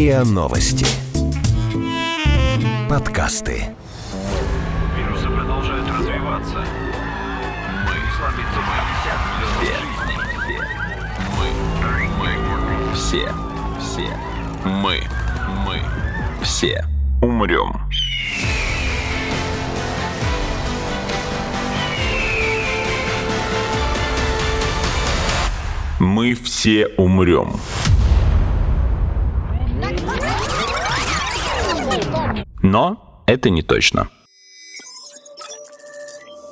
РИА Новости. Подкасты. Вирусы продолжают развиваться. Мы слабится Мы, мы, все, все, мы, мы, все умрем. Мы все умрем. Но это не точно.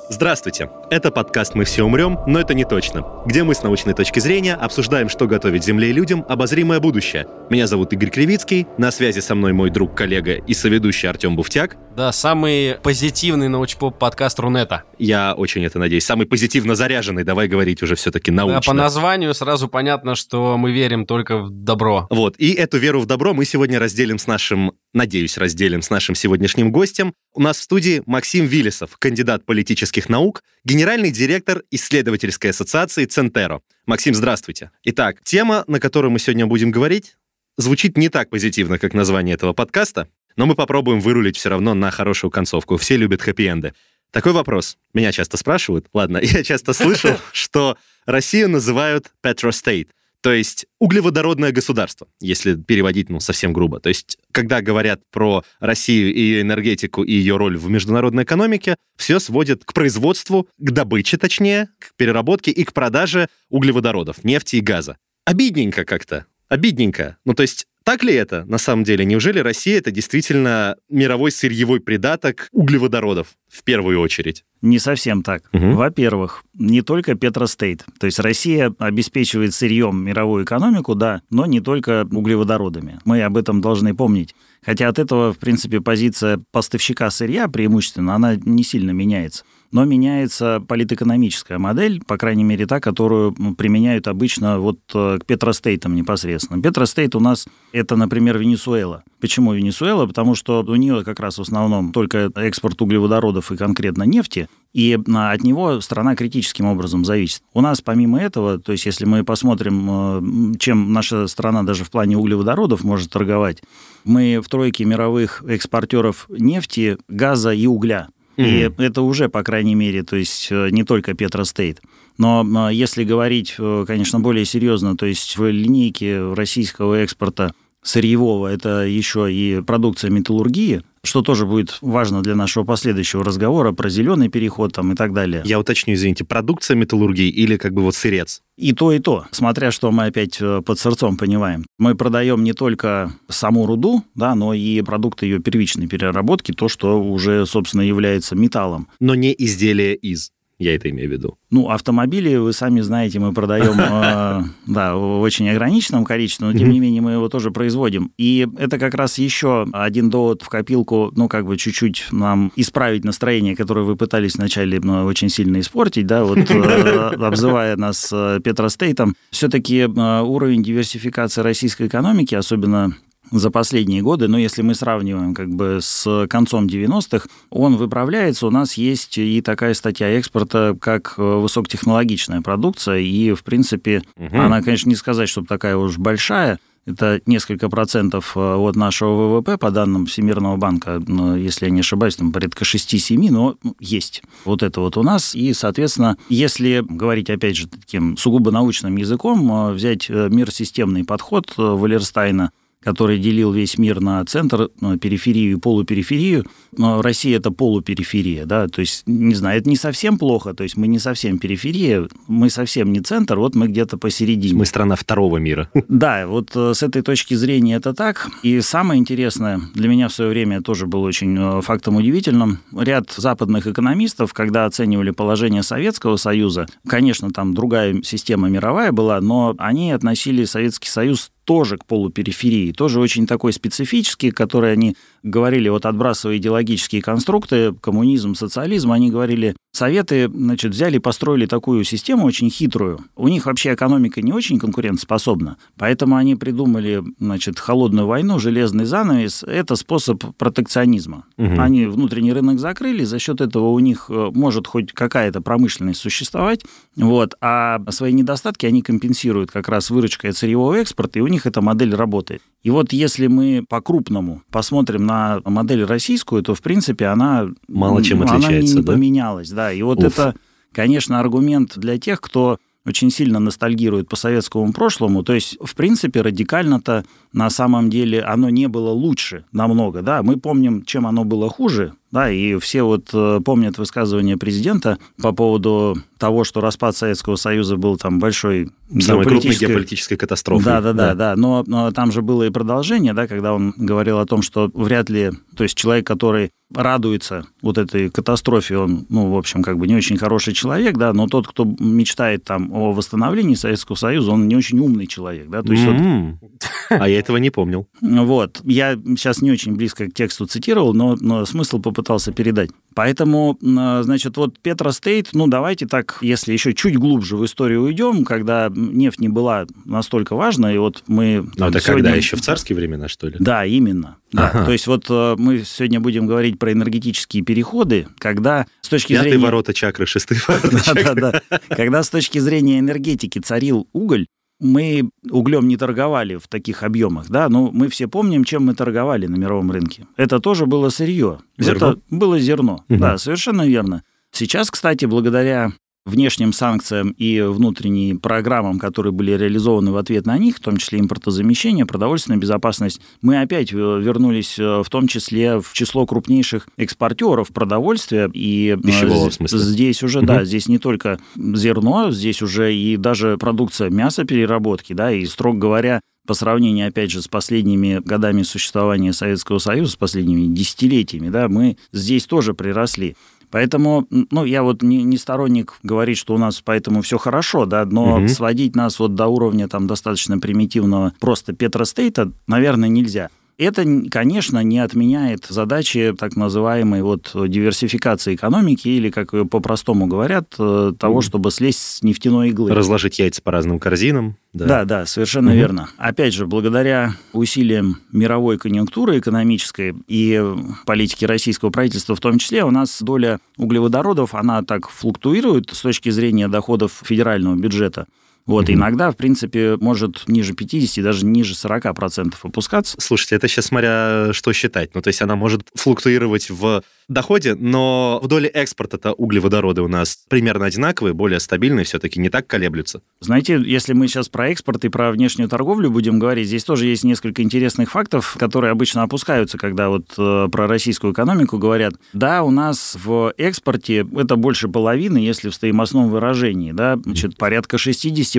Здравствуйте! Это подкаст «Мы все умрем, но это не точно», где мы с научной точки зрения обсуждаем, что готовит Земле и людям обозримое будущее. Меня зовут Игорь Кривицкий, на связи со мной мой друг, коллега и соведущий Артем Буфтяк. Да, самый позитивный научпоп подкаст Рунета. Я очень это надеюсь. Самый позитивно заряженный, давай говорить уже все-таки научно. Да, по названию сразу понятно, что мы верим только в добро. Вот, и эту веру в добро мы сегодня разделим с нашим, надеюсь, разделим с нашим сегодняшним гостем. У нас в студии Максим Виллисов, кандидат политических наук, генеральный директор исследовательской ассоциации Центеро. Максим, здравствуйте. Итак, тема, на которую мы сегодня будем говорить, звучит не так позитивно, как название этого подкаста, но мы попробуем вырулить все равно на хорошую концовку. Все любят хэппи-энды. Такой вопрос. Меня часто спрашивают. Ладно, я часто слышал, что Россию называют Petrostate, то есть углеводородное государство, если переводить ну, совсем грубо. То есть, когда говорят про Россию и ее энергетику и ее роль в международной экономике, все сводят к производству, к добыче точнее, к переработке и к продаже углеводородов, нефти и газа. Обидненько как-то. Обидненько. Ну, то есть так ли это на самом деле? Неужели Россия это действительно мировой сырьевой придаток углеводородов в первую очередь? Не совсем так. Угу. Во-первых, не только Петростейт. То есть Россия обеспечивает сырьем мировую экономику, да, но не только углеводородами. Мы об этом должны помнить. Хотя от этого, в принципе, позиция поставщика сырья преимущественно, она не сильно меняется. Но меняется политэкономическая модель, по крайней мере, та, которую применяют обычно вот э, к Петростейтам непосредственно. Петростейт у нас это, например, Венесуэла. Почему Венесуэла? Потому что у нее как раз в основном только экспорт углеводородов и конкретно нефти, и а, от него страна критическим образом зависит. У нас помимо этого, то есть если мы посмотрим, э, чем наша страна даже в плане углеводородов может торговать, мы в тройке мировых экспортеров нефти, газа и угля. И это уже, по крайней мере, то есть э, не только Петростейт. Но а, если говорить, э, конечно, более серьезно, то есть в линейке российского экспорта сырьевого, это еще и продукция металлургии, что тоже будет важно для нашего последующего разговора про зеленый переход там и так далее. Я уточню, извините, продукция металлургии или как бы вот сырец? И то, и то, смотря что мы опять э, под сырцом понимаем. Мы продаем не только саму руду, да, но и продукты ее первичной переработки, то, что уже, собственно, является металлом. Но не изделие из. Я это имею в виду. Ну, автомобили, вы сами знаете, мы продаем э, да, в очень ограниченном количестве, но тем не менее мы его тоже производим. И это как раз еще один довод в копилку, ну, как бы чуть-чуть нам исправить настроение, которое вы пытались вначале ну, очень сильно испортить, да, вот э, обзывая нас э, Петростейтом. Все-таки уровень диверсификации российской экономики, особенно за последние годы, но если мы сравниваем как бы с концом 90-х, он выправляется. У нас есть и такая статья экспорта, как э, высокотехнологичная продукция, и, в принципе, угу. она, конечно, не сказать, чтобы такая уж большая, это несколько процентов э, от нашего ВВП, по данным Всемирного банка, если я не ошибаюсь, там порядка 6-7, но ну, есть. Вот это вот у нас. И, соответственно, если говорить, опять же, таким сугубо научным языком, э, взять мир системный подход Валерстайна, который делил весь мир на центр, на периферию и полупериферию. Но Россия это полупериферия, да, то есть, не знаю, это не совсем плохо, то есть мы не совсем периферия, мы совсем не центр, вот мы где-то посередине. Мы страна второго мира. Да, вот э, с этой точки зрения это так. И самое интересное, для меня в свое время тоже было очень э, фактом удивительным, ряд западных экономистов, когда оценивали положение Советского Союза, конечно, там другая система мировая была, но они относили Советский Союз тоже к полупериферии, тоже очень такой специфический, который они говорили, вот отбрасывая идеологические конструкты, коммунизм, социализм, они говорили, Советы, значит, взяли и построили такую систему очень хитрую. У них вообще экономика не очень конкурентоспособна, поэтому они придумали, значит, холодную войну, железный занавес. Это способ протекционизма. Угу. Они внутренний рынок закрыли, за счет этого у них э, может хоть какая-то промышленность существовать, вот, а свои недостатки они компенсируют как раз выручкой от сырьевого экспорта, и у них эта модель работает. И вот если мы по-крупному посмотрим на модель российскую, то, в принципе, она... Мало чем отличается, не, не да? поменялась, да. И вот Уф. это, конечно, аргумент для тех, кто очень сильно ностальгирует по советскому прошлому. То есть, в принципе, радикально-то на самом деле оно не было лучше намного. Да? Мы помним, чем оно было хуже. Да, и все вот э, помнят высказывание президента по поводу того, что распад Советского Союза был там большой Самой крупной геополитической катастрофой. Да, да, да, да. Но, но там же было и продолжение, да, когда он говорил о том, что вряд ли, то есть человек, который радуется вот этой катастрофе, он, ну, в общем, как бы не очень хороший человек, да, но тот, кто мечтает там о восстановлении Советского Союза, он не очень умный человек, да, то есть mm-hmm. вот... А я этого не помнил. Вот. Я сейчас не очень близко к тексту цитировал, но, но смысл попытался передать. Поэтому, а, значит, вот Петра Стейт, ну, давайте так, если еще чуть глубже в историю уйдем, когда нефть не была настолько важна, и вот мы... Ну, это сегодня... когда еще в царские времена, что ли? Да, именно. Да. Ага. То есть вот а, мы сегодня будем говорить про энергетические переходы, когда с точки Пятые зрения... ворота чакры, шестые ворота чакры. Да, да, да. Когда с точки зрения энергетики царил уголь, мы углем не торговали в таких объемах, да, но мы все помним, чем мы торговали на мировом рынке. Это тоже было сырье. Зерно? Это было зерно. Угу. Да, совершенно верно. Сейчас, кстати, благодаря внешним санкциям и внутренним программам, которые были реализованы в ответ на них, в том числе импортозамещение, продовольственная безопасность, мы опять вернулись э, в том числе в число крупнейших экспортеров продовольствия. И э, Пищевого, в смысле? Здесь уже, угу. да, здесь не только зерно, здесь уже и даже продукция мясопереработки, да, и, строго говоря, по сравнению, опять же, с последними годами существования Советского Союза, с последними десятилетиями, да, мы здесь тоже приросли. Поэтому, ну, я вот не, не сторонник говорить, что у нас поэтому все хорошо, да, но угу. сводить нас вот до уровня там достаточно примитивного просто Петростейта, наверное, нельзя. Это, конечно, не отменяет задачи так называемой вот диверсификации экономики или, как по-простому говорят, э, того, чтобы слезть с нефтяной иглы. Разложить яйца по разным корзинам. Да, да, да совершенно угу. верно. Опять же, благодаря усилиям мировой конъюнктуры экономической и политики российского правительства в том числе, у нас доля углеводородов, она так флуктуирует с точки зрения доходов федерального бюджета. Вот, mm иногда, в принципе, может ниже 50, даже ниже 40% опускаться. Слушайте, это сейчас смотря что считать. Ну, то есть она может флуктуировать в доходе, но в доле экспорта-то углеводороды у нас примерно одинаковые, более стабильные, все-таки не так колеблются. Знаете, если мы сейчас про экспорт и про внешнюю торговлю будем говорить, здесь тоже есть несколько интересных фактов, которые обычно опускаются, когда вот э, про российскую экономику говорят. Да, у нас в экспорте это больше половины, если в стоимостном выражении, да, значит, порядка 60%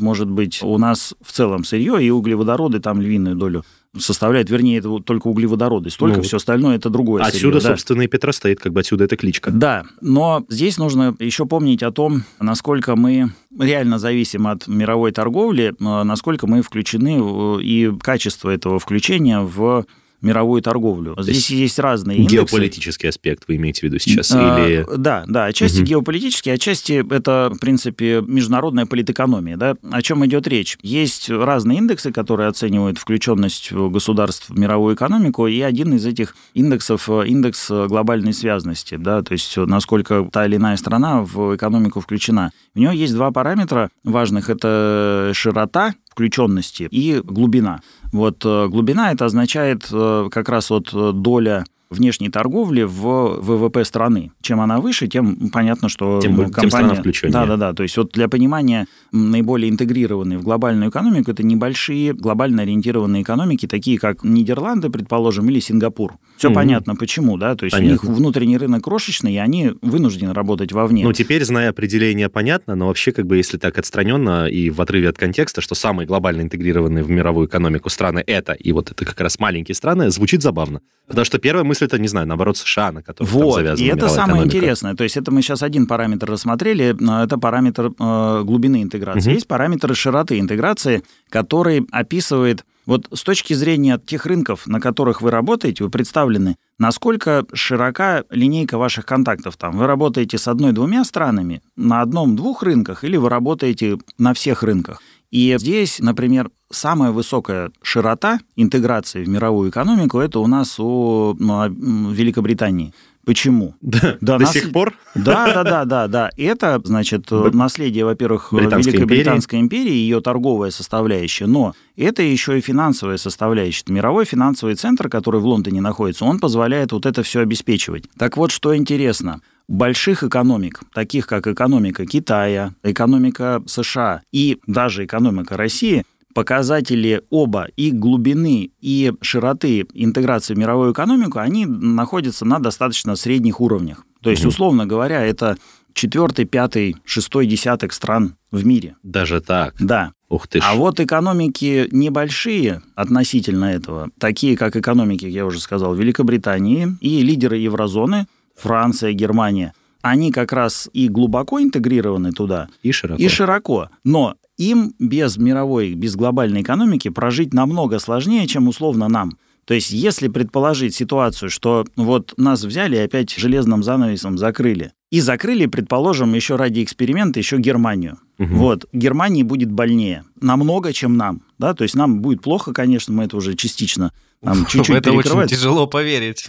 может быть у нас в целом сырье и углеводороды там львиную долю составляет, вернее, это только углеводороды, столько, ну, все остальное это другое Отсюда, сырье, собственно, да. и Петра стоит, как бы отсюда эта кличка. Да, но здесь нужно еще помнить о том, насколько мы реально зависим от мировой торговли, насколько мы включены и качество этого включения в мировую торговлю. Здесь есть, разные индексы. Геополитический аспект вы имеете в виду сейчас? А, или... Да, да, отчасти угу. геополитический, отчасти это, в принципе, международная политэкономия. Да? О чем идет речь? Есть разные индексы, которые оценивают включенность государств в мировую экономику, и один из этих индексов – индекс глобальной связности, да, то есть насколько та или иная страна в экономику включена. У нее есть два параметра важных – это широта включенности и глубина. Вот э, глубина это означает э, как раз вот э, доля внешней торговли в ВВП страны. Чем она выше, тем понятно, что тем, компания... Тем страна включеннее. Да, да, да. То есть вот для понимания наиболее интегрированные в глобальную экономику это небольшие глобально ориентированные экономики, такие как Нидерланды, предположим, или Сингапур. Все угу. понятно, почему, да? То есть понятно. у них внутренний рынок крошечный, и они вынуждены работать вовне. Ну, теперь, зная определение, понятно, но вообще, как бы, если так отстраненно и в отрыве от контекста, что самые глобально интегрированные в мировую экономику страны это, и вот это как раз маленькие страны, звучит забавно. Потому что первая мысль что это, не знаю, наоборот, США, на которых там Вот, завязана и это самое экономика. интересное. То есть это мы сейчас один параметр рассмотрели, это параметр э, глубины интеграции. Мгм. Есть параметр широты интеграции, который описывает вот с точки зрения тех рынков, на которых вы работаете, вы представлены, насколько широка линейка ваших контактов там. Вы работаете с одной-двумя странами на одном-двух рынках или вы работаете на всех рынках. И здесь, например, самая высокая широта интеграции в мировую экономику это у нас у ну, а, Великобритании. Почему? Да, Да, до нас- сих пор? Да, да, да, да, да. Это, значит, Б- наследие, во-первых, Британской Великобританской империи, ее торговая составляющая, но это еще и финансовая составляющая. Мировой финансовый центр, который в Лондоне находится, он позволяет вот это все обеспечивать. Так вот, что интересно. Больших экономик, таких как экономика Китая, экономика США и даже экономика России, показатели оба и глубины, и широты интеграции в мировую экономику, они находятся на достаточно средних уровнях. То есть, условно говоря, это четвертый, пятый, шестой десяток стран в мире. Даже так. Да. Ух ты ж. А вот экономики небольшие относительно этого, такие как экономики, я уже сказал, Великобритании и лидеры еврозоны, Франция, Германия, они как раз и глубоко интегрированы туда, И широко. и широко. Но им без мировой, без глобальной экономики прожить намного сложнее, чем условно нам. То есть, если предположить ситуацию, что вот нас взяли и опять железным занавесом закрыли, и закрыли, предположим, еще ради эксперимента еще Германию. Мгм. Вот, Германии будет больнее. Намного, чем нам. Да? То есть нам будет плохо, конечно, мы это уже частично там, чуть-чуть это очень тяжело поверить.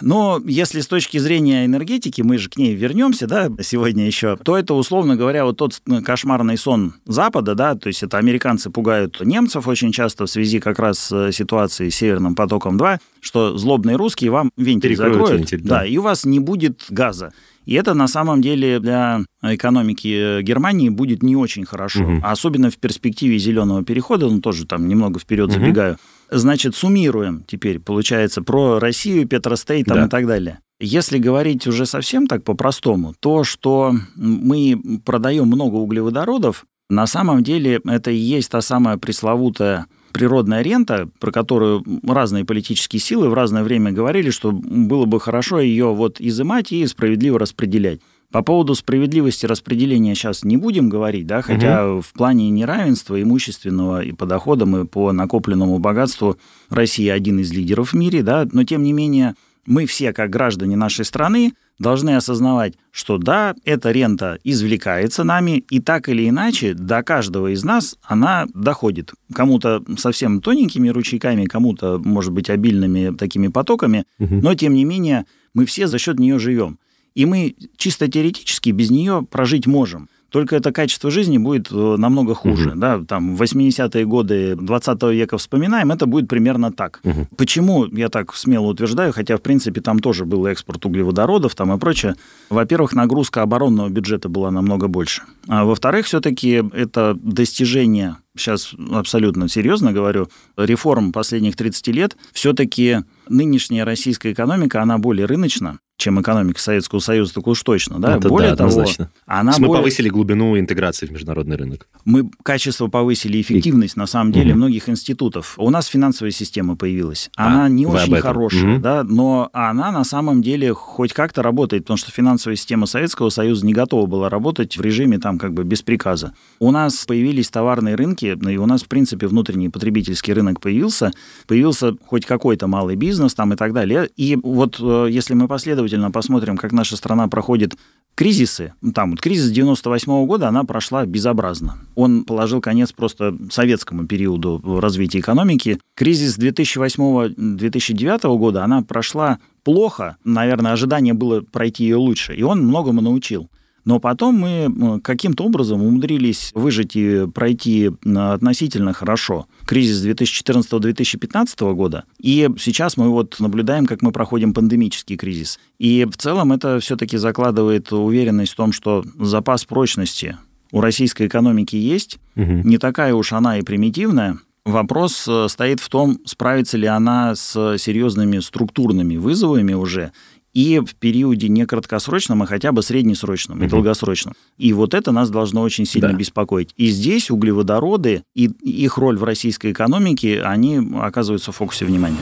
Но если с точки зрения энергетики, мы же к ней вернемся, да, сегодня еще, то это, условно говоря, вот тот кошмарный сон Запада, да, то есть это американцы пугают немцев очень часто в связи как раз с ситуацией с Северным потоком-2, что злобные русские вам вентиль Перекроют закроют, вентиль, да. да, и у вас не будет газа. И это на самом деле для экономики э, Германии будет не очень хорошо, а особенно в перспективе зеленого перехода, ну тоже там немного вперед Мгм. забегаю. Значит, суммируем теперь, получается, про Россию, Петростей там Да. и так далее. Если говорить уже совсем так по-простому, то, что мы продаем много углеводородов, на самом деле это и есть та самая пресловутая природная рента, про которую разные политические силы в разное время говорили, что было бы хорошо ее вот изымать и справедливо распределять. По поводу справедливости распределения сейчас не будем говорить, да, хотя в плане неравенства имущественного и по доходам, и по накопленному богатству Россия один из лидеров в мире, да, но тем не менее мы все, как граждане нашей страны, должны осознавать, что да, эта рента извлекается нами, и так или иначе до каждого из нас она доходит. Кому-то совсем тоненькими ручейками, кому-то, может быть, обильными такими потоками, Мгм. но тем не менее мы все за счет нее живем. И мы чисто теоретически без нее прожить можем. Только это качество жизни будет э, намного хуже. Мгм. Да? Там 80-е годы 20 века вспоминаем, это будет примерно так. Мгм. Почему я так смело утверждаю, хотя, в принципе, там тоже был экспорт углеводородов там и прочее. Во-первых, нагрузка оборонного бюджета была намного больше. А во-вторых, все-таки это достижение, сейчас абсолютно серьезно говорю, реформ последних 30 лет, все-таки нынешняя российская экономика, она более рыночна, чем экономика Советского Союза, так уж точно. Да? Это более да, того, однозначно. она мы более- повысили глубину интеграции в международный рынок. мы качество повысили, эффективность, на самом деле, Мгм. многих институтов. У нас финансовая система появилась. А, Она не вы об очень хорошая, Мгм. да, но она на самом деле хоть как-то работает, потому что финансовая система Советского Союза не готова была работать в режиме там как бы без приказа. У нас появились товарные рынки, ну и у нас, в принципе, внутренний потребительский рынок появился, появился хоть какой-то малый бизнес там и так далее. И вот э, если мы последовательно посмотрим, как наша страна проходит кризисы, там вот кризис 98 года, она прошла безобразно. Он положил конец просто советскому периоду развития экономики. Кризис 2008-2009 года, она прошла плохо. Наверное, ожидание было пройти ее лучше. И он многому научил. Но потом мы э, каким-то образом умудрились выжить и пройти э, относительно хорошо кризис 2014-2015 года. И сейчас мы вот наблюдаем, как мы проходим пандемический кризис. И в целом это все-таки закладывает уверенность в том, что запас прочности у российской экономики есть. Мгм. Не такая уж она и примитивная. Вопрос э, стоит в том, справится ли она с серьезными структурными вызовами уже и в периоде не краткосрочном, а хотя бы среднесрочном и Мгм. долгосрочном. И вот это нас должно очень сильно Да. беспокоить. И здесь углеводороды и их роль в российской экономике, они оказываются в фокусе внимания.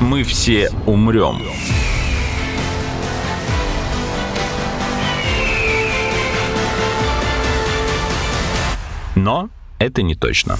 Мы все умрем. Но это не точно.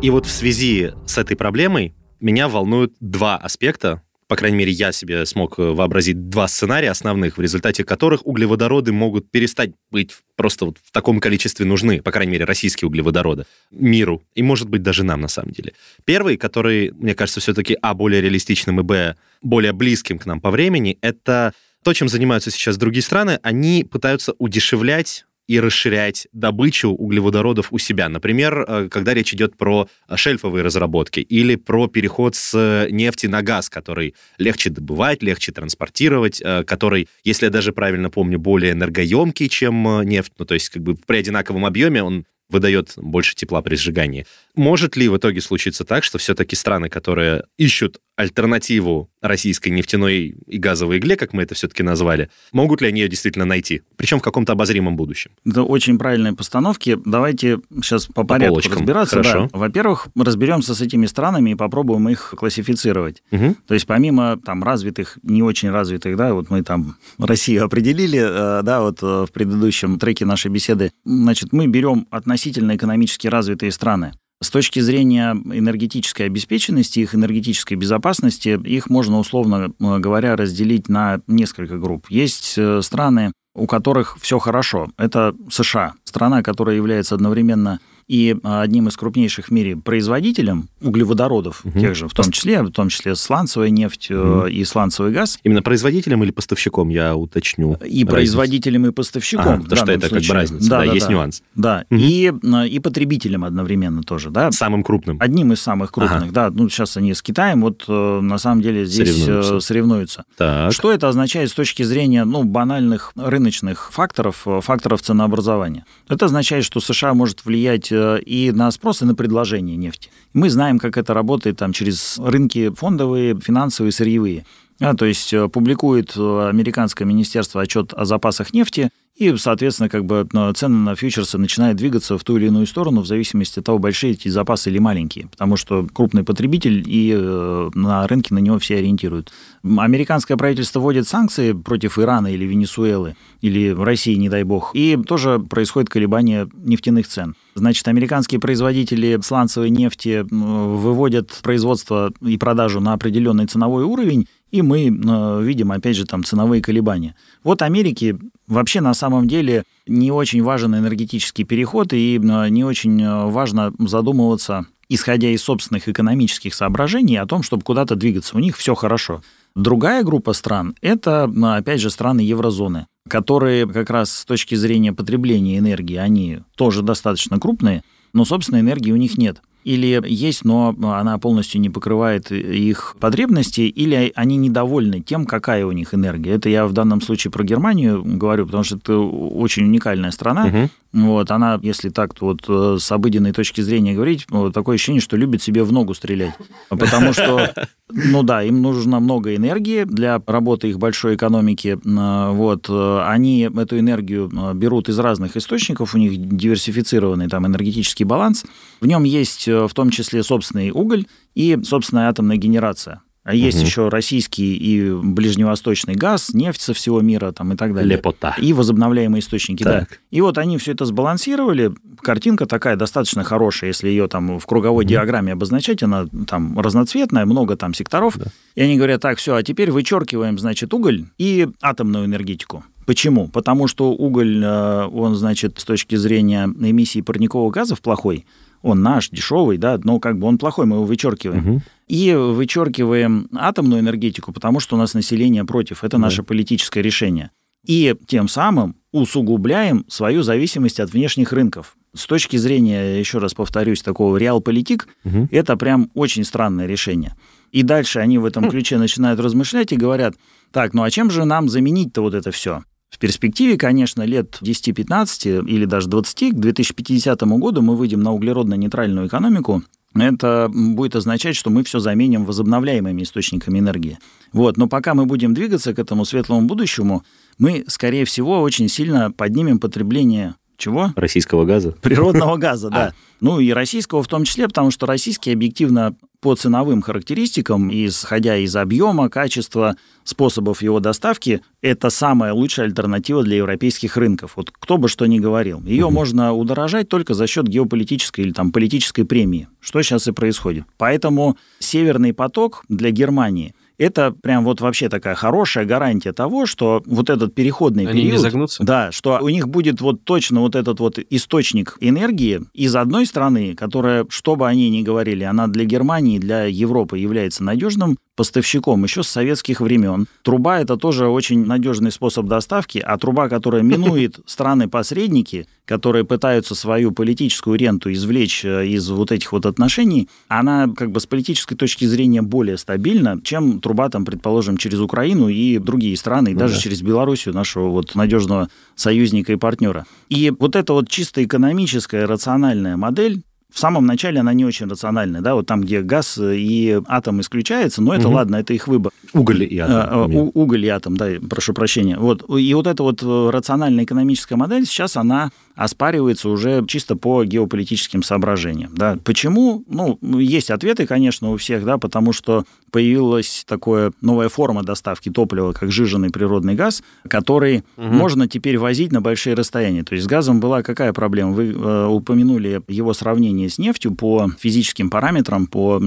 И вот в связи с этой проблемой меня волнуют два аспекта, по крайней мере, я себе смог э, вообразить два сценария основных, в результате которых углеводороды могут перестать быть просто вот в таком количестве нужны, по крайней мере, российские углеводороды, миру, и, может быть, даже нам на самом деле. Первый, который, мне кажется, все-таки, а, более реалистичным, и, б, более близким к нам по времени, это то, чем занимаются сейчас другие страны, они пытаются удешевлять и расширять добычу углеводородов у себя. Например, э, когда речь идет про шельфовые разработки или про переход с нефти на газ, который легче добывать, легче транспортировать, э, который, если я даже правильно помню, более энергоемкий, чем э, нефть. Ну, то есть как бы при одинаковом объеме он выдает больше тепла при сжигании. Может ли в итоге случиться так, что все-таки страны, которые ищут альтернативу российской нефтяной и газовой игле, как мы это все-таки назвали, могут ли они ее действительно найти? Причем в каком-то обозримом будущем. Это очень правильные постановки. Давайте сейчас по, по порядку полочкам. разбираться. Хорошо. Да. Во-первых, разберемся с этими странами и попробуем их классифицировать. Угу. То есть помимо там развитых, не очень развитых, да, вот мы там Россию определили, э, да, вот э, в предыдущем треке нашей беседы, значит, мы берем относительно экономически развитые страны. С точки зрения энергетической обеспеченности, их энергетической безопасности, их можно, условно э, говоря, разделить на несколько групп. Есть э, страны, у которых все хорошо. Это США, страна, которая является одновременно и а, одним из крупнейших в мире производителем углеводородов, угу. тех же, в том числе, в том числе сланцевая нефть угу. и сланцевый газ. Именно производителем или поставщиком, я уточню. И разницу. производителем, и поставщиком. А, потому что это случае. как бы разница, да, да, да есть да. нюанс. Да, угу. и, а, и потребителем одновременно тоже, да. Самым крупным. Одним из самых крупных, ага. да. Ну, сейчас они с Китаем, вот э, на самом деле здесь соревнуются. соревнуются. Так. Что это означает с точки зрения, ну, банальных рыночных факторов, э, факторов ценообразования? Это означает, что США может влиять Э, и на спрос, и на предложение нефти. Мы знаем, как это работает там через рынки фондовые, финансовые, сырьевые. А, то есть э, публикует э, американское министерство отчет о запасах нефти, и, соответственно, как бы цены на фьючерсы начинают двигаться в ту или иную сторону в зависимости от того, большие эти запасы или маленькие. Потому что крупный потребитель, и э, на рынке на него все ориентируют. Американское правительство вводит санкции против Ирана или Венесуэлы, или России, не дай бог, и тоже происходит колебание нефтяных цен. Значит, американские производители сланцевой нефти выводят производство и продажу на определенный ценовой уровень, и мы э, видим, опять же, там ценовые колебания. Вот Америке вообще на самом деле не очень важен энергетический переход, и э, не очень э, важно задумываться, исходя из собственных экономических соображений, о том, чтобы куда-то двигаться. У них все хорошо. Другая группа стран – это, опять же, страны еврозоны, которые как раз с точки зрения потребления энергии, они тоже достаточно крупные, но, собственно, энергии у них нет или есть, но она полностью не покрывает их потребности, или они недовольны тем, какая у них энергия. Это я в данном случае про Германию говорю, потому что это очень уникальная страна. Угу. Вот, она, если так вот э, с обыденной точки зрения говорить, вот, такое ощущение, что любит себе в ногу стрелять. Потому что, ну да, им нужно много энергии для работы их большой экономики. Вот, э, они эту энергию э, берут из разных источников, у них диверсифицированный там энергетический баланс. В нем есть в том числе собственный уголь и собственная атомная генерация. А есть угу. еще российский и ближневосточный газ, нефть со всего мира там, и так далее. Лепота. И возобновляемые источники, так. да. И вот они все это сбалансировали. Картинка такая достаточно хорошая, если ее там в круговой угу. диаграмме обозначать, она там разноцветная, много там секторов. Да. И они говорят, так, все, а теперь вычеркиваем, значит, уголь и атомную энергетику. Почему? Потому что уголь, э, он, значит, с точки зрения эмиссии парниковых газов плохой, он наш, дешевый, да, но как бы он плохой, мы его вычеркиваем. Угу. И вычеркиваем атомную энергетику, потому что у нас население против. Это да. наше политическое решение. И тем самым усугубляем свою зависимость от внешних рынков. С точки зрения, еще раз повторюсь, такого реал-политик, угу. это прям очень странное решение. И дальше они в этом ключе начинают размышлять и говорят, так, ну а чем же нам заменить-то вот это все? В перспективе, конечно, лет 10-15 или даже 20 к 2050 году мы выйдем на углеродно-нейтральную экономику, это будет означать, что мы все заменим возобновляемыми источниками энергии. Вот. Но пока мы будем двигаться к этому светлому будущему, мы, скорее всего, очень сильно поднимем потребление чего? Российского газа. Природного газа, да. А. Ну и российского в том числе, потому что российский объективно по ценовым характеристикам, исходя из объема, качества, способов его доставки, это самая лучшая альтернатива для европейских рынков. Вот кто бы что ни говорил. Ее угу. можно удорожать только за счет геополитической или там политической премии, что сейчас и происходит. Поэтому Северный поток для Германии это прям вот вообще такая хорошая гарантия того, что вот этот переходный Они период... не загнутся? Да, что у них будет вот точно вот этот вот источник энергии из одной страны, которая, что бы они ни говорили, она для Германии, для Европы является надежным поставщиком еще с советских времен. Труба это тоже очень надежный способ доставки, а труба, которая минует страны-посредники, которые пытаются свою политическую ренту извлечь э, из вот этих вот отношений, она как бы с политической точки зрения более стабильна, чем труба там, предположим, через Украину и другие страны, и ну, даже да. через Белоруссию, нашего вот надежного союзника и партнера. И вот эта вот чисто экономическая, рациональная модель, в самом начале она не очень рациональная, да, вот там, где газ и атом исключается, но это угу. ладно, это их выбор. Уголь и атом. А, у, уголь и атом, да, прошу прощения. Вот. И вот эта вот э, рациональная экономическая модель сейчас она оспаривается уже чисто по геополитическим соображениям. Да. Почему? Ну, есть ответы, конечно, у всех, да, потому что появилась такая новая форма доставки топлива, как жиженый природный газ, который угу. можно теперь возить на большие расстояния. То есть с газом была какая проблема? Вы э, упомянули его сравнение с нефтью по физическим параметрам, по э,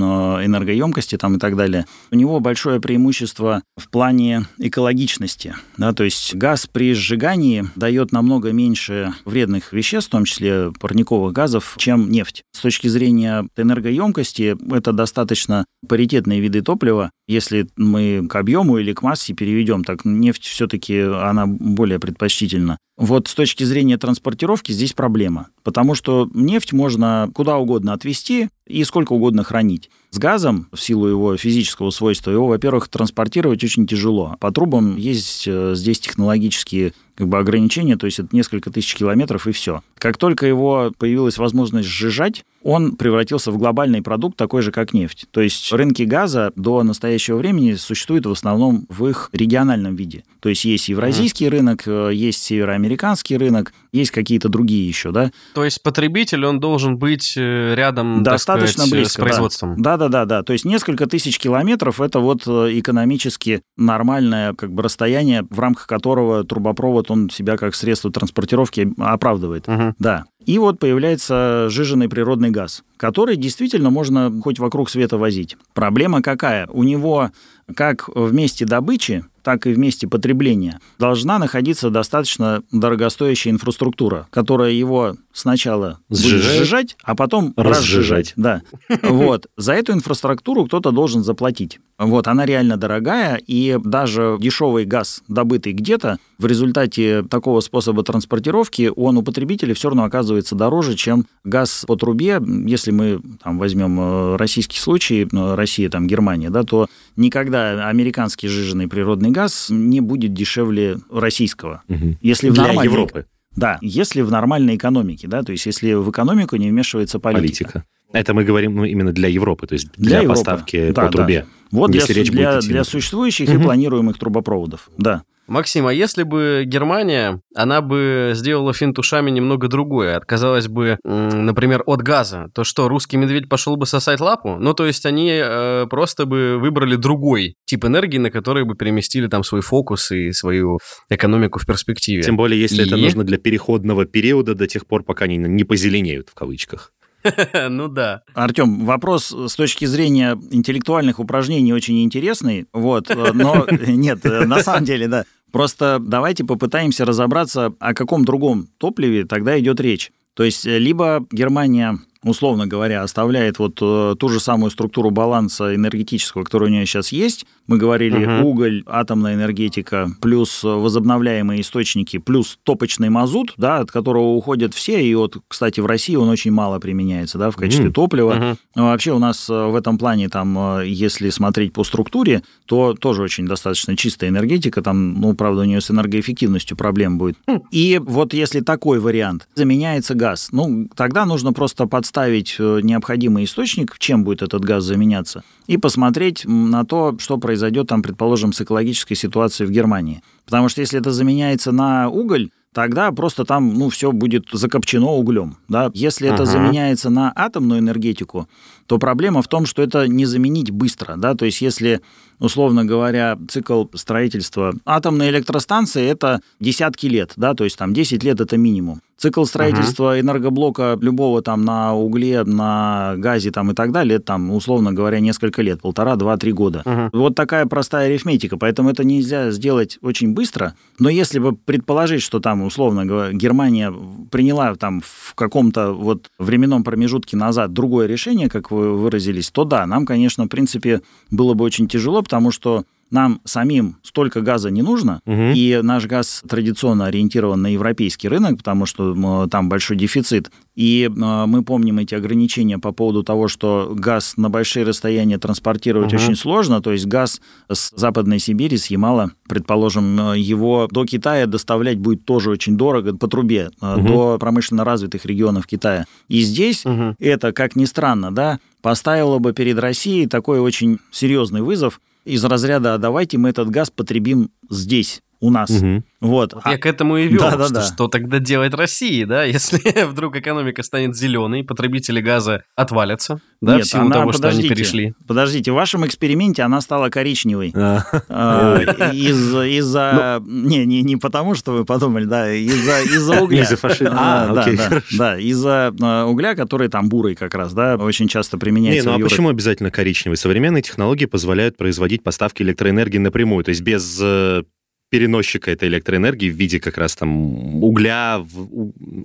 энергоемкости там, и так далее. У него большое преимущество в плане экологичности. Да, то есть газ при сжигании дает намного меньше вредных веществ, в том числе парниковых газов, чем нефть. С точки зрения энергоемкости это достаточно паритетные виды топлива. Если мы к объему или к массе переведем, так нефть все-таки она более предпочтительна. Вот с точки зрения транспортировки здесь проблема, потому что нефть можно куда угодно отвезти и сколько угодно хранить. С газом, в силу его физического свойства, его, во-первых, транспортировать очень тяжело. По трубам есть э, здесь технологические как бы ограничения, то есть это несколько тысяч километров и все. Как только его появилась возможность сжижать, он превратился в глобальный продукт, такой же, как нефть. То есть рынки газа до настоящего времени существуют в основном в их региональном виде. То есть есть евразийский рынок, э, есть североамериканский рынок, есть какие-то другие еще, да. То есть потребитель, он должен быть э, рядом, Достаточно сказать, близко, с производством. Да. да, да, да, То есть несколько тысяч километров – это вот э, экономически нормальное как бы расстояние, в рамках которого трубопровод, он себя как средство транспортировки оправдывает. Угу. Да. И вот появляется жиженый природный газ, который действительно можно хоть вокруг света возить. Проблема какая? У него как в месте добычи, так и в месте потребления должна находиться достаточно дорогостоящая инфраструктура, которая его сначала сжижать, сжижать, а потом разжижать. разжижать. Да. Вот. За эту инфраструктуру кто-то должен заплатить. Вот, она реально дорогая, и даже дешевый газ, добытый где-то, в результате такого способа транспортировки, он у потребителя все равно оказывается дороже, чем газ по трубе. Если мы там, возьмем э, российский случай, э, Россия, там, Германия, да, то никогда американский жиженый природный газ не будет дешевле российского. Угу. Если в Для нормальной... Европы. Да, если в нормальной экономике, да, то есть если в экономику не вмешивается политика. политика. Это мы говорим ну, именно для Европы, то есть для, для поставки да, по трубе. Да. Вот если для, речь для, будет для существующих угу. и планируемых трубопроводов, да. Максим, а если бы Германия, она бы сделала финт ушами немного другое, отказалась бы, например, от газа, то что, русский медведь пошел бы сосать лапу? Ну, то есть они э, просто бы выбрали другой тип энергии, на который бы переместили там свой фокус и свою экономику в перспективе. Тем более, если и... это нужно для переходного периода до тех пор, пока они не позеленеют в кавычках. Ну да. Артем, вопрос с точки зрения интеллектуальных упражнений очень интересный, вот, но нет, на самом деле, да. Просто давайте попытаемся разобраться, о каком другом топливе тогда идет речь. То есть либо Германия условно говоря, оставляет вот э, ту же самую структуру баланса энергетического, которая у нее сейчас есть. Мы говорили угу. уголь, атомная энергетика, плюс возобновляемые источники, плюс топочный мазут, да, от которого уходят все. И вот, кстати, в России он очень мало применяется да, в качестве угу. топлива. Угу. Но вообще у нас э, в этом плане, там, э, если смотреть по структуре, то тоже очень достаточно чистая энергетика. Там, ну, правда, у нее с энергоэффективностью проблем будет. Хм. И вот если такой вариант заменяется газ, ну, тогда нужно просто подставить подставить э, необходимый источник, чем будет этот газ заменяться, и посмотреть на то, что произойдет там, предположим, с экологической ситуацией в Германии. Потому что если это заменяется на уголь, тогда просто там, ну, все будет закопчено углем, да. Если это Ага. заменяется на атомную энергетику, то проблема в том, что это не заменить быстро, да, то есть если, условно говоря, цикл строительства атомной электростанции это десятки лет, да, то есть там 10 лет это минимум. Цикл строительства энергоблока любого там на угле, на газе там и так далее, это там, условно говоря, несколько лет, полтора, два, три года. Мгм. Вот такая простая арифметика, поэтому это нельзя сделать очень быстро. Но если бы предположить, что там, условно говоря, Германия приняла там в каком-то вот временном промежутке назад другое решение, как вы выразились, то да, нам, конечно, в принципе, было бы очень тяжело, потому что нам самим столько газа не нужно, Мгм. и наш газ традиционно ориентирован на европейский рынок, потому что там большой дефицит. И э, мы помним эти ограничения по поводу того, что газ на большие расстояния транспортировать Мгм. очень сложно. То есть газ с Западной Сибири, с Ямала, предположим, э, его до Китая доставлять будет тоже очень дорого по трубе, Мгм. до промышленно развитых регионов Китая. И здесь Мгм. это, как ни странно, да, поставило бы перед Россией такой очень серьезный вызов из разряда «А давайте мы этот газ потребим здесь, у нас. Мгм. Вот. Вот А- я к этому и вел, Да-да-да. что, что тогда делать России, да, если вдруг экономика станет зеленой, потребители газа отвалятся, да, Нет, в силу она- того, что они перешли. Подождите, в вашем эксперименте она стала коричневой. А, А, из- Из-за... Ну. Не, не, не потому, что вы подумали, да, из-за из-за угля. Из-за фашизма. А, да, да, да, из-за угля, который там бурый как раз, да, очень часто Не, применяется ну в а почему обязательно коричневый? Современные технологии позволяют производить поставки электроэнергии напрямую, то есть без э, переносчика этой электроэнергии в виде как раз там угля,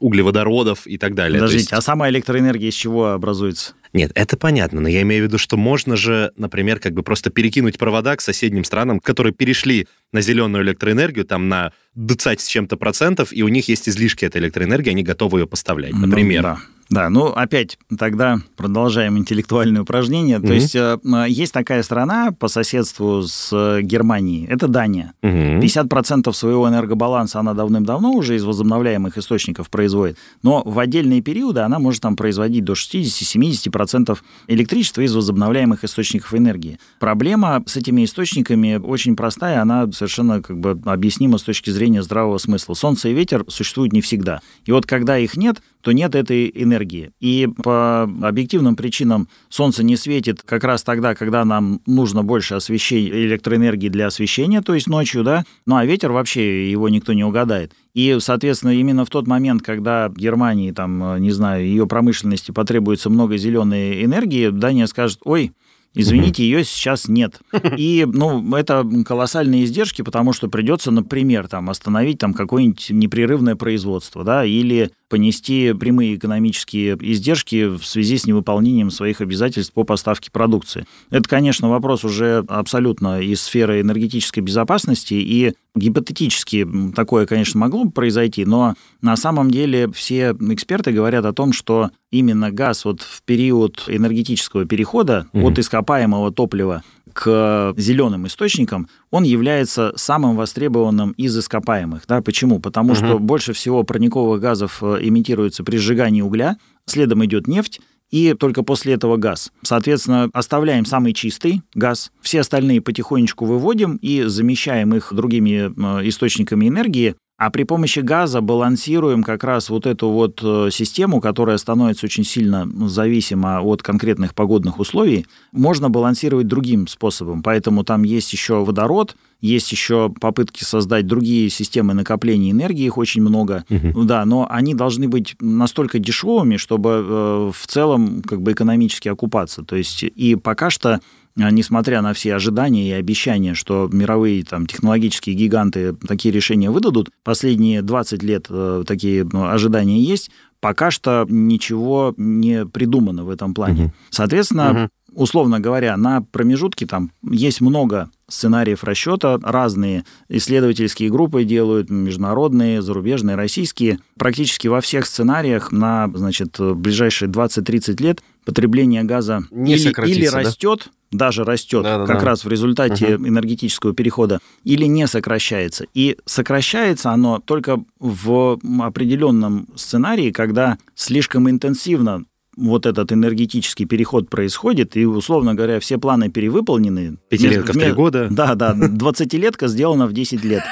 углеводородов и так далее. Подождите, есть- а сама электроэнергия из чего образуется? Нет, это понятно, но я имею в виду, что можно же, например, как бы просто перекинуть провода к соседним странам, которые перешли на зеленую электроэнергию, там на 20 с чем-то процентов, и у них есть излишки этой электроэнергии, они готовы ее поставлять, Ну, например. да. Да, ну опять тогда продолжаем интеллектуальное упражнение. То Мгм. есть э, есть такая страна по соседству с э, Германией, это Дания. Мгм. 50% своего энергобаланса она давным-давно уже из возобновляемых источников производит, но в отдельные периоды она может там производить до 60-70% электричества из возобновляемых источников энергии. Проблема с этими источниками очень простая, она совершенно как бы объяснима с точки зрения здравого смысла. Солнце и ветер существуют не всегда. И вот когда их нет, то нет этой энергии. И по объективным причинам солнце не светит как раз тогда, когда нам нужно больше освещения, электроэнергии для освещения, то есть ночью, да, ну а ветер вообще его никто не угадает. И, соответственно, именно в тот момент, когда Германии, там, не знаю, ее промышленности потребуется много зеленой энергии, Дания скажет, ой, Извините, ее сейчас нет. И, ну, это колоссальные издержки, потому что придется, например, там, остановить там какое-нибудь непрерывное производство, да, или понести прямые экономические издержки в связи с невыполнением своих обязательств по поставке продукции. Это, конечно, вопрос уже абсолютно из сферы энергетической безопасности, и гипотетически такое, конечно, могло бы произойти, но на самом деле все эксперты говорят о том, что именно газ вот в период энергетического перехода Мгм. от ископаемого топлива к зеленым источникам, он является самым востребованным из ископаемых. Да? Почему? Потому Мгм. что больше всего парниковых газов эмитируется при сжигании угля, следом идет нефть, и только после этого газ. Соответственно, оставляем самый чистый газ, все остальные потихонечку выводим и замещаем их другими э, источниками энергии, а при помощи газа балансируем как раз вот эту вот э, систему, которая становится очень сильно зависима от конкретных погодных условий, можно балансировать другим способом. Поэтому там есть еще водород, есть еще попытки создать другие системы накопления энергии, их очень много. Мгм. Да, но они должны быть настолько дешевыми, чтобы э, в целом как бы экономически окупаться. То есть и пока что а, несмотря на все ожидания и обещания, что мировые там, технологические гиганты такие решения выдадут, последние 20 лет э, такие ну, ожидания есть, пока что ничего не придумано в этом плане. Мгм. Соответственно, Мгм. Условно говоря, на промежутке там есть много сценариев расчета, разные исследовательские группы делают, международные, зарубежные, российские. Практически во всех сценариях на значит, ближайшие 20-30 лет потребление газа Не или, или да? растет, даже растет, Да-да-да. как раз в результате энергетического перехода, или не сокращается. И сокращается оно только в определенном сценарии, когда слишком интенсивно вот этот энергетический переход происходит, и, условно говоря, все планы перевыполнены. Пятилетка в три года. Да, да, 20-летка сделана в 10 лет.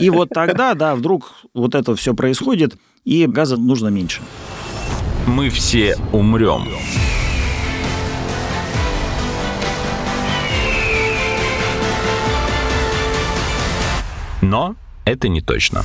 И вот тогда, да, вдруг вот это все происходит, и газа нужно меньше. Мы все умрем. Но это не точно.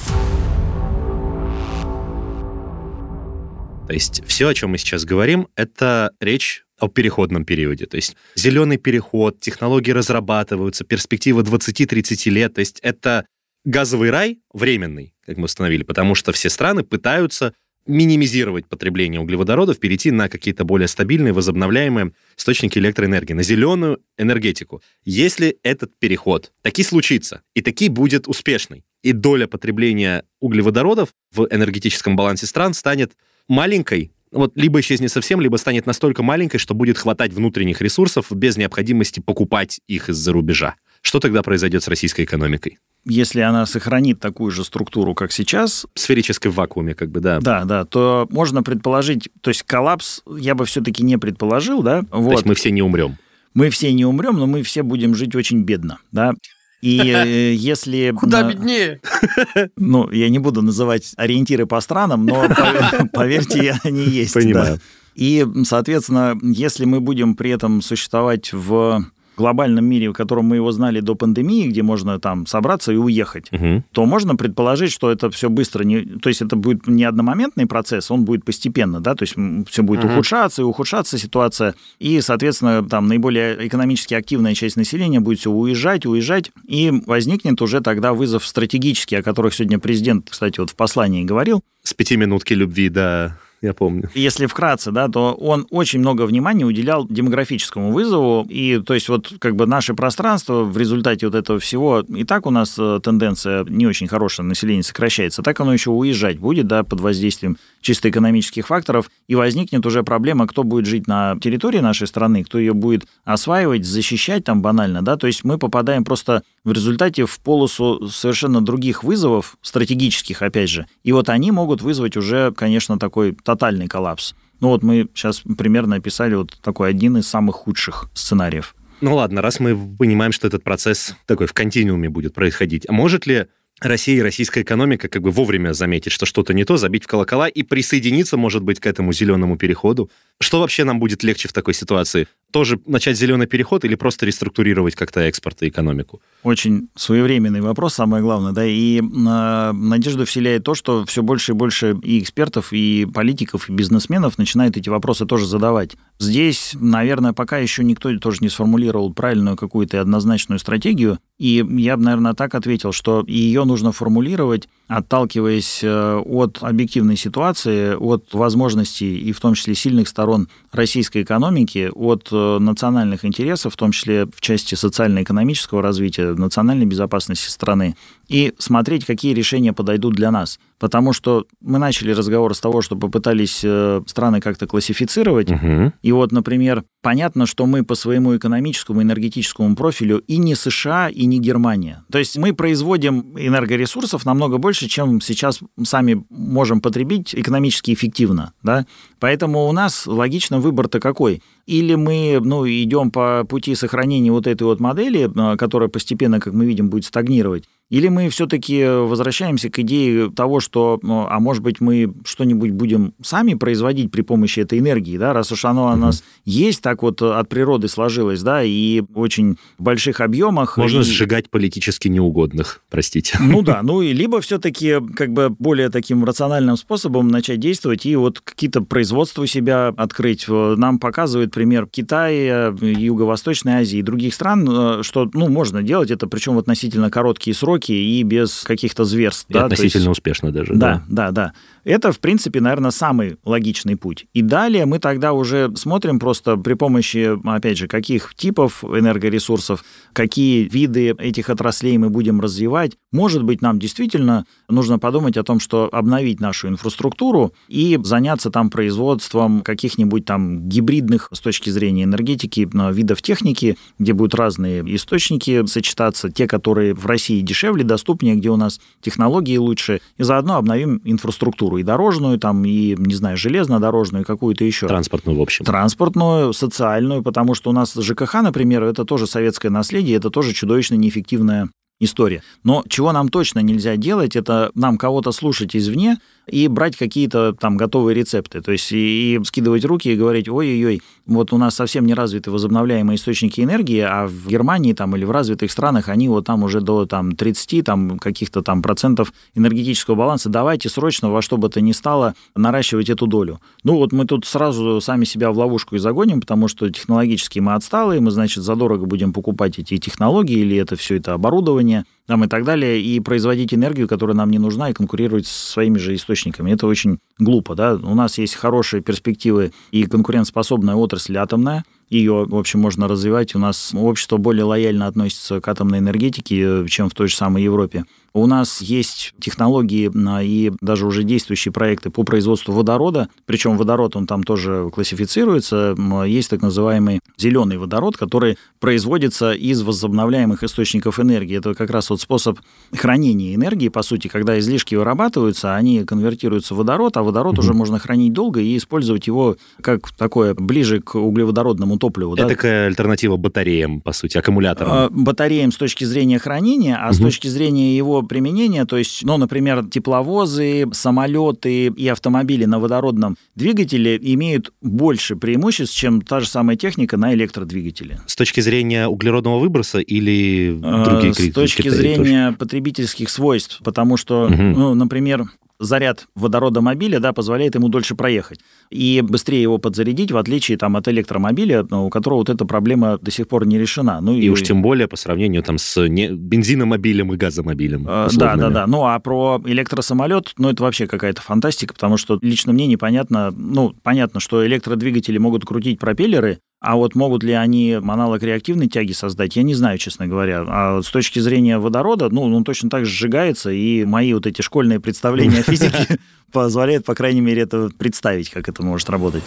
То есть все, о чем мы сейчас говорим, это речь о переходном периоде. То есть зеленый переход, технологии разрабатываются, перспектива 20-30 лет. То есть это газовый рай временный, как мы установили, потому что все страны пытаются минимизировать потребление углеводородов, перейти на какие-то более стабильные, возобновляемые источники электроэнергии, на зеленую энергетику. Если этот переход таки случится, и таки будет успешный, и доля потребления углеводородов в энергетическом балансе стран станет маленькой, вот либо исчезнет совсем, либо станет настолько маленькой, что будет хватать внутренних ресурсов без необходимости покупать их из-за рубежа. Что тогда произойдет с российской экономикой? Если она сохранит такую же структуру, как сейчас... В сферической вакууме, как бы, да. Да, да, то можно предположить... То есть коллапс я бы все-таки не предположил, да? Вот. То есть мы все не умрем. Мы все не умрем, но мы все будем жить очень бедно, да? И э, если... Куда беднее? Ну, я не буду называть ориентиры по странам, но поверьте, они есть. Понимаю. И, соответственно, если мы будем при этом существовать в глобальном мире, в котором мы его знали до пандемии, где можно там собраться и уехать, угу. то можно предположить, что это все быстро, не, то есть это будет не одномоментный процесс, он будет постепенно, да, то есть все будет угу. ухудшаться и ухудшаться ситуация, и, соответственно, там наиболее экономически активная часть населения будет все уезжать, уезжать, и возникнет уже тогда вызов стратегический, о которых сегодня президент, кстати, вот в послании говорил. С пяти минутки любви до я помню. Если вкратце, да, то он очень много внимания уделял демографическому вызову, и то есть вот как бы наше пространство в результате вот этого всего, и так у нас э, тенденция не очень хорошая, население сокращается, так оно еще уезжать будет, да, под воздействием чисто экономических факторов, и возникнет уже проблема, кто будет жить на территории нашей страны, кто ее будет осваивать, защищать там банально, да, то есть мы попадаем просто в результате в полосу совершенно других вызовов, стратегических, опять же, и вот они могут вызвать уже, конечно, такой тотальный коллапс. Ну вот мы сейчас примерно описали вот такой один из самых худших сценариев. Ну ладно, раз мы понимаем, что этот процесс такой в континууме будет происходить, а может ли Россия и российская экономика как бы вовремя заметить, что что-то не то, забить в колокола и присоединиться, может быть, к этому зеленому переходу. Что вообще нам будет легче в такой ситуации? Тоже начать зеленый переход или просто реструктурировать как-то экспорт и экономику? Очень своевременный вопрос, самое главное, да, и э, надежду вселяет то, что все больше и больше и экспертов, и политиков, и бизнесменов начинают эти вопросы тоже задавать. Здесь, наверное, пока еще никто тоже не сформулировал правильную какую-то однозначную стратегию, и я бы, наверное, так ответил, что ее нужно формулировать, отталкиваясь э, от объективной ситуации, от возможностей и в том числе сильных сторон российской экономики, от э, национальных интересов, в том числе в части социально-экономического развития, национальной безопасности страны, и смотреть, какие решения подойдут для нас. Потому что мы начали разговор с того, что попытались э, страны как-то классифицировать. Угу. И вот, например, понятно, что мы по своему экономическому, энергетическому профилю и не США, и не Германия. То есть мы производим энергоресурсов намного больше, чем сейчас сами можем потребить экономически эффективно. Да? Поэтому у нас логично выбор-то какой? Или мы ну, идем по пути сохранения вот этой вот модели, э, которая постепенно, как мы видим, будет стагнировать, или мы все-таки возвращаемся к идее того, что, ну, а может быть, мы что-нибудь будем сами производить при помощи этой энергии, да, раз уж оно у нас есть, так вот от природы сложилось, да, и в очень больших объемах. Можно и... сжигать политически неугодных, простите. Ну да, ну и либо все-таки как бы более таким рациональным способом начать действовать и вот какие-то производства у себя открыть. Нам показывает пример Китая, Юго-Восточной Азии и других стран, э, что, ну, можно делать это, причем в относительно короткие сроки, сроки и без каких-то зверств. И да? относительно есть... успешно даже. Да, да, да, да. Это, в принципе, наверное, самый логичный путь. И далее мы тогда уже смотрим просто при помощи, опять же, каких типов энергоресурсов, какие виды этих отраслей мы будем развивать. Может быть, нам действительно нужно подумать о том, что обновить нашу инфраструктуру и заняться там производством каких-нибудь там гибридных с точки зрения энергетики видов техники, где будут разные источники сочетаться, те, которые в России дешевле, доступнее, где у нас технологии лучше, и заодно обновим инфраструктуру инфраструктуру, и дорожную, там, и, не знаю, железнодорожную, и какую-то еще. Транспортную, в общем. Транспортную, социальную, потому что у нас ЖКХ, например, это тоже советское наследие, это тоже чудовищно неэффективная история. Но чего нам точно нельзя делать, это нам кого-то слушать извне, и брать какие-то там готовые рецепты. То есть и, и скидывать руки и говорить, ой-ой-ой, вот у нас совсем не развиты возобновляемые источники энергии, а в Германии там или в развитых странах они вот там уже до там 30 там каких-то там процентов энергетического баланса. Давайте срочно во что бы то ни стало наращивать эту долю. Ну вот мы тут сразу сами себя в ловушку и загоним, потому что технологически мы отсталые, мы, значит, задорого будем покупать эти технологии или это все это оборудование, там, и так далее, и производить энергию, которая нам не нужна, и конкурировать со своими же источниками. Это очень глупо. Да? У нас есть хорошие перспективы и конкурентоспособная отрасль атомная, ее, в общем, можно развивать. У нас общество более лояльно относится к атомной энергетике, чем в той же самой Европе. У нас есть технологии а, и даже уже действующие проекты по производству водорода, причем водород, он там тоже классифицируется. Есть так называемый зеленый водород, который производится из возобновляемых источников энергии. Это как раз вот способ хранения энергии, по сути, когда излишки вырабатываются, они конвертируются в водород, а водород mm-hmm. уже можно хранить долго и использовать его как такое ближе к углеводородному топливу. Это да? такая альтернатива батареям, по сути, аккумуляторам. А, батареям с точки зрения хранения, а mm-hmm. с точки зрения его применения, то есть, ну, например, тепловозы, самолеты и автомобили на водородном двигателе имеют больше преимуществ, чем та же самая техника на электродвигателе. С точки зрения углеродного выброса или другие э, С точки зрения тоже? потребительских свойств, потому что, угу. ну, например, заряд водорода мобиля да, позволяет ему дольше проехать и быстрее его подзарядить, в отличие там, от электромобиля, ну, у которого вот эта проблема до сих пор не решена. Ну, и, и уж тем более по сравнению там, с не... бензиномобилем и газомобилем. Э, да, да, да. Ну, а про электросамолет, ну, это вообще какая-то фантастика, потому что лично мне непонятно, ну, понятно, что электродвигатели могут крутить пропеллеры, а вот могут ли они аналог реактивной тяги создать, я не знаю, честно говоря. А с точки зрения водорода, ну, он точно так же сжигается, и мои вот эти школьные представления о физике позволяют, по крайней мере, это представить, как это может работать.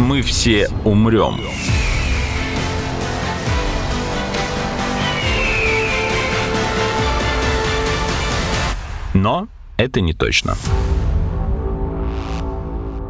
Мы все умрем. Но это не точно.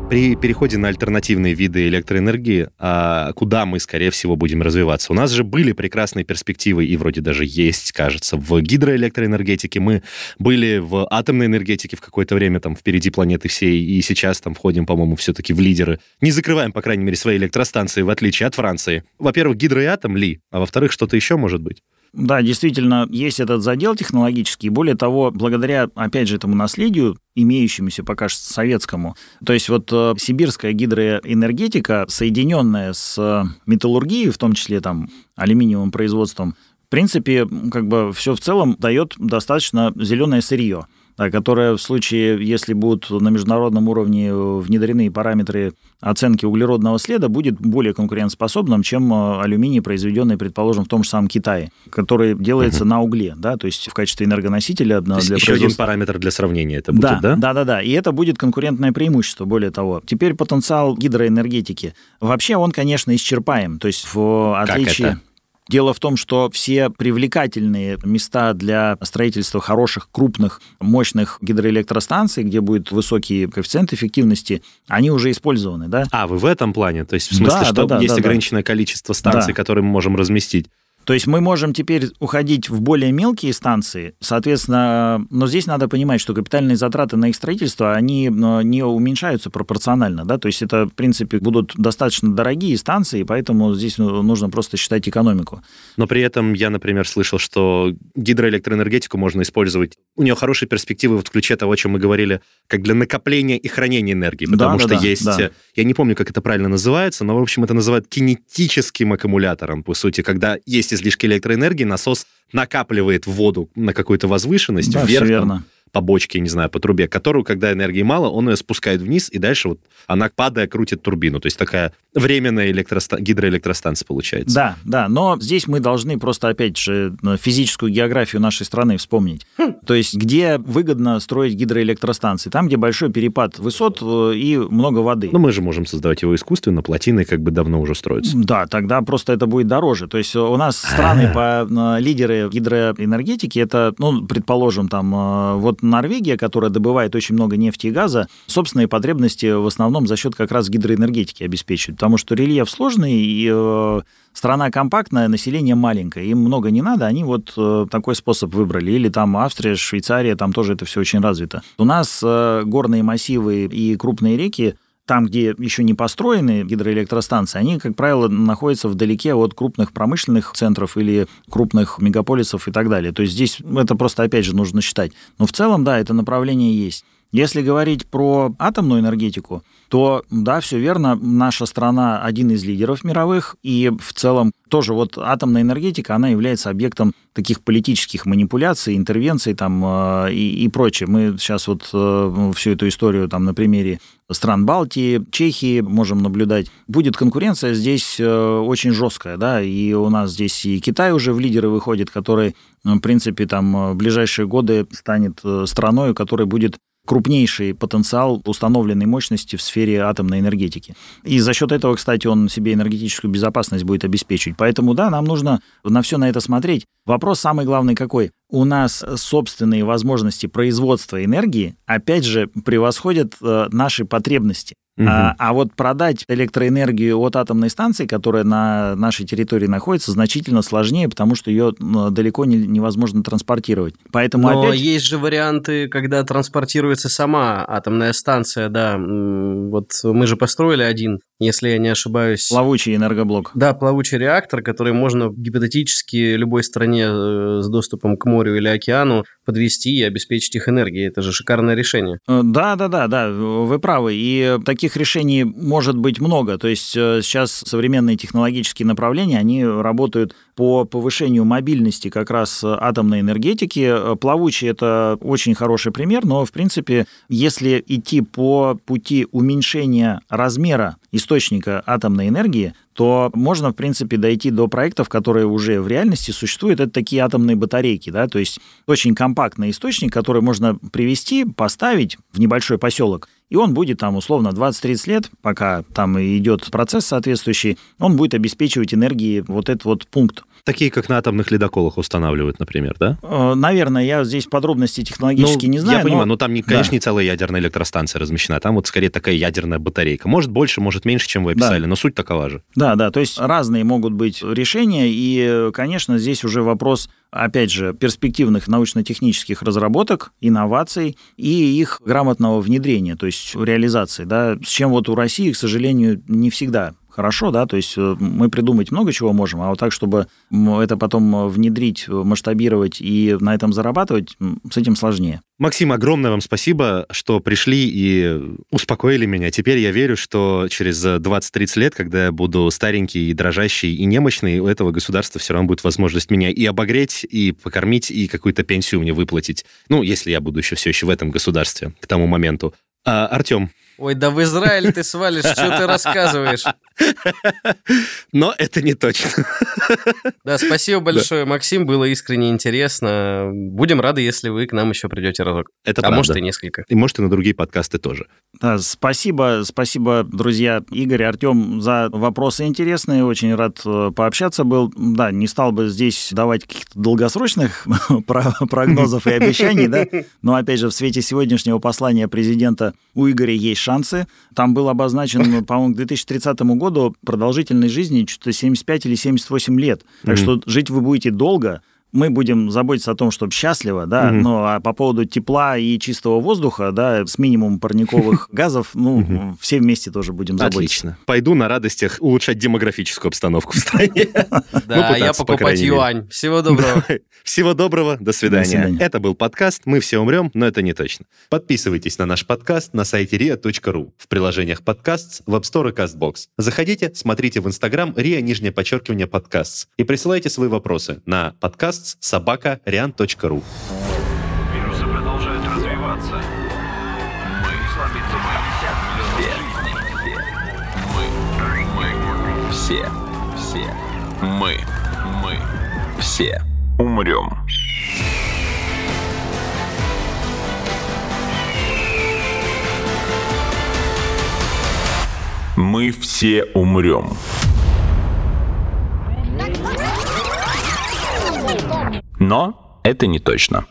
При переходе на альтернативные виды электроэнергии, а куда мы, скорее всего, будем развиваться? У нас же были прекрасные перспективы, и вроде даже есть, кажется, в гидроэлектроэнергетике. Мы были в атомной энергетике в какое-то время, там, впереди планеты всей, и сейчас там входим, по-моему, все-таки в лидеры. Не закрываем, по крайней мере, свои электростанции, в отличие от Франции. Во-первых, гидро и атом ли, а во-вторых, что-то еще может быть. Да, действительно, есть этот задел технологический. Более того, благодаря, опять же, этому наследию, имеющемуся пока что советскому, то есть вот э, сибирская гидроэнергетика, соединенная с металлургией, в том числе там алюминиевым производством, в принципе, как бы все в целом дает достаточно зеленое сырье которая в случае, если будут на международном уровне внедрены параметры оценки углеродного следа, будет более конкурентоспособным, чем э, алюминий, произведенный, предположим, в том же самом Китае, который делается угу. на угле, да, то есть в качестве энергоносителя для еще производства. один параметр для сравнения это будет, да? Да, да, да, да, и это будет конкурентное преимущество, более того. Теперь потенциал гидроэнергетики. Вообще он, конечно, исчерпаем, то есть в отличие... Как это? Дело в том, что все привлекательные места для строительства хороших, крупных, мощных гидроэлектростанций, где будет высокий коэффициент эффективности, они уже использованы, да? А, вы в этом плане? То есть в смысле, да, что да, да, есть да, ограниченное да. количество станций, да. которые мы можем разместить? То есть мы можем теперь уходить в более мелкие станции, соответственно, но здесь надо понимать, что капитальные затраты на их строительство, они э, не уменьшаются пропорционально, да, то есть это, в принципе, будут достаточно дорогие станции, поэтому здесь ну, нужно просто считать экономику. Но при этом я, например, слышал, что гидроэлектроэнергетику можно использовать, у нее хорошие перспективы в ключе того, о чем мы говорили, как для накопления и хранения энергии, потому да, что да, есть, да. Э, я не помню, как это правильно называется, но, в общем, это называют кинетическим аккумулятором, по сути, когда есть излишки электроэнергии, насос накапливает воду на какую-то возвышенность да, вверх. Там, по бочке, не знаю, по трубе, которую, когда энергии мало, он ее спускает вниз, и дальше вот она, падая, крутит турбину. То есть такая временная электроста... гидроэлектростанция получается. Да, да, но здесь мы должны просто, опять же, физическую географию нашей страны вспомнить. Хм. То есть где выгодно строить гидроэлектростанции? Там, где большой перепад высот э, и много воды. Ну, мы же можем создавать его искусственно, плотины как бы давно уже строятся. Да, тогда просто это будет дороже. То есть у нас страны по э, лидеры гидроэнергетики, это, ну, предположим, там, э, вот вот Норвегия, которая добывает очень много нефти и газа, собственные потребности в основном за счет как раз гидроэнергетики обеспечивает, потому что рельеф сложный, и э, страна компактная, население маленькое, им много не надо, они вот э, такой способ выбрали. Или там Австрия, Швейцария, там тоже это все очень развито. У нас э, горные массивы и крупные реки там, где еще не построены гидроэлектростанции, они, как правило, находятся вдалеке от крупных промышленных центров или крупных мегаполисов и так далее. То есть здесь это просто, опять же, нужно считать. Но в целом, да, это направление есть. Если говорить про атомную энергетику, то да, все верно, наша страна один из лидеров мировых, и в целом тоже вот атомная энергетика, она является объектом таких политических манипуляций, интервенций там э, и, и прочее. Мы сейчас вот э, всю эту историю там на примере стран Балтии, Чехии можем наблюдать. Будет конкуренция здесь э, очень жесткая, да, и у нас здесь и Китай уже в лидеры выходит, который, в принципе, там в ближайшие годы станет страной, которая будет крупнейший потенциал установленной мощности в сфере атомной энергетики. И за счет этого, кстати, он себе энергетическую безопасность будет обеспечивать. Поэтому, да, нам нужно на все на это смотреть. Вопрос самый главный какой? У нас собственные возможности производства энергии, опять же, превосходят э, наши потребности. Угу. А, а вот продать электроэнергию от атомной станции, которая на нашей территории находится, значительно сложнее, потому что ее далеко не, невозможно транспортировать. Поэтому Но опять... есть же варианты, когда транспортируется сама атомная станция, да. Вот мы же построили один если я не ошибаюсь. Плавучий энергоблок. Да, плавучий реактор, который можно гипотетически любой стране э, с доступом к морю или океану подвести и обеспечить их энергией. Это же шикарное решение. Э, да, да, да, да, вы правы. И таких решений может быть много. То есть э, сейчас современные технологические направления, они работают по повышению мобильности как раз атомной энергетики. Плавучий – это очень хороший пример, но, в принципе, если идти по пути уменьшения размера источника атомной энергии, то можно, в принципе, дойти до проектов, которые уже в реальности существуют. Это такие атомные батарейки, да, то есть очень компактный источник, который можно привести, поставить в небольшой поселок, и он будет там условно 20-30 лет, пока там идет процесс соответствующий, он будет обеспечивать энергией вот этот вот пункт. Такие, как на атомных ледоколах устанавливают, например, да? Э, наверное, я здесь подробности технологически ну, не знаю. Я понимаю, но, но там, не, конечно, да. не целая ядерная электростанция размещена, там вот скорее такая ядерная батарейка. Может больше, может меньше, чем вы описали, да. но суть такова же. Да, да, то есть разные могут быть решения, и, конечно, здесь уже вопрос опять же, перспективных научно-технических разработок, инноваций и их грамотного внедрения, то есть реализации, да, с чем вот у России, к сожалению, не всегда хорошо, да, то есть э, мы придумать много чего можем, а вот так, чтобы это потом внедрить, масштабировать и на этом зарабатывать, с этим сложнее. Максим, огромное вам спасибо, что пришли и успокоили меня. Теперь я верю, что через 20-30 лет, когда я буду старенький, и дрожащий и немощный, у этого государства все равно будет возможность меня и обогреть, и покормить, и какую-то пенсию мне выплатить. Ну, если я буду еще все еще в этом государстве к тому моменту. А, Артем, Ой, да в Израиль ты свалишь, что ты рассказываешь? Но это не точно. Да, спасибо большое, да. Максим, было искренне интересно. Будем рады, если вы к нам еще придете разок. Это а правда. может и несколько. И может и на другие подкасты тоже. Да, спасибо, спасибо, друзья, Игорь, Артем, за вопросы интересные. Очень рад э, пообщаться был. Да, не стал бы здесь давать каких-то долгосрочных прогнозов и обещаний, да, но опять же в свете сегодняшнего послания президента у Игоря есть шансы. Там был обозначен, по-моему, к 2030 году продолжительность жизни что-то 75 или 78 лет. Так mm-hmm. что жить вы будете долго, мы будем заботиться о том, чтобы счастливо, да, угу. но а по поводу тепла и чистого воздуха, да, с минимумом парниковых газов, ну, угу. все вместе тоже будем заботиться. Отлично. Пойду на радостях улучшать демографическую обстановку в стране. Да, ну, я покупать юань. Всего доброго. Всего доброго, до свидания. Это был подкаст «Мы все умрем, но это не точно». Подписывайтесь на наш подкаст на сайте ria.ru, в приложениях подкаст, в App Store и CastBox. Заходите, смотрите в Instagram ria, нижнее подчеркивание, подкаст и присылайте свои вопросы на подкаст podcasts собака rian.ru. Вирусы продолжают развиваться. Мы слабится мы. Все. Мы. Мы. Все. Все. Мы. Мы. Все. Умрем. Мы все умрем. Но это не точно.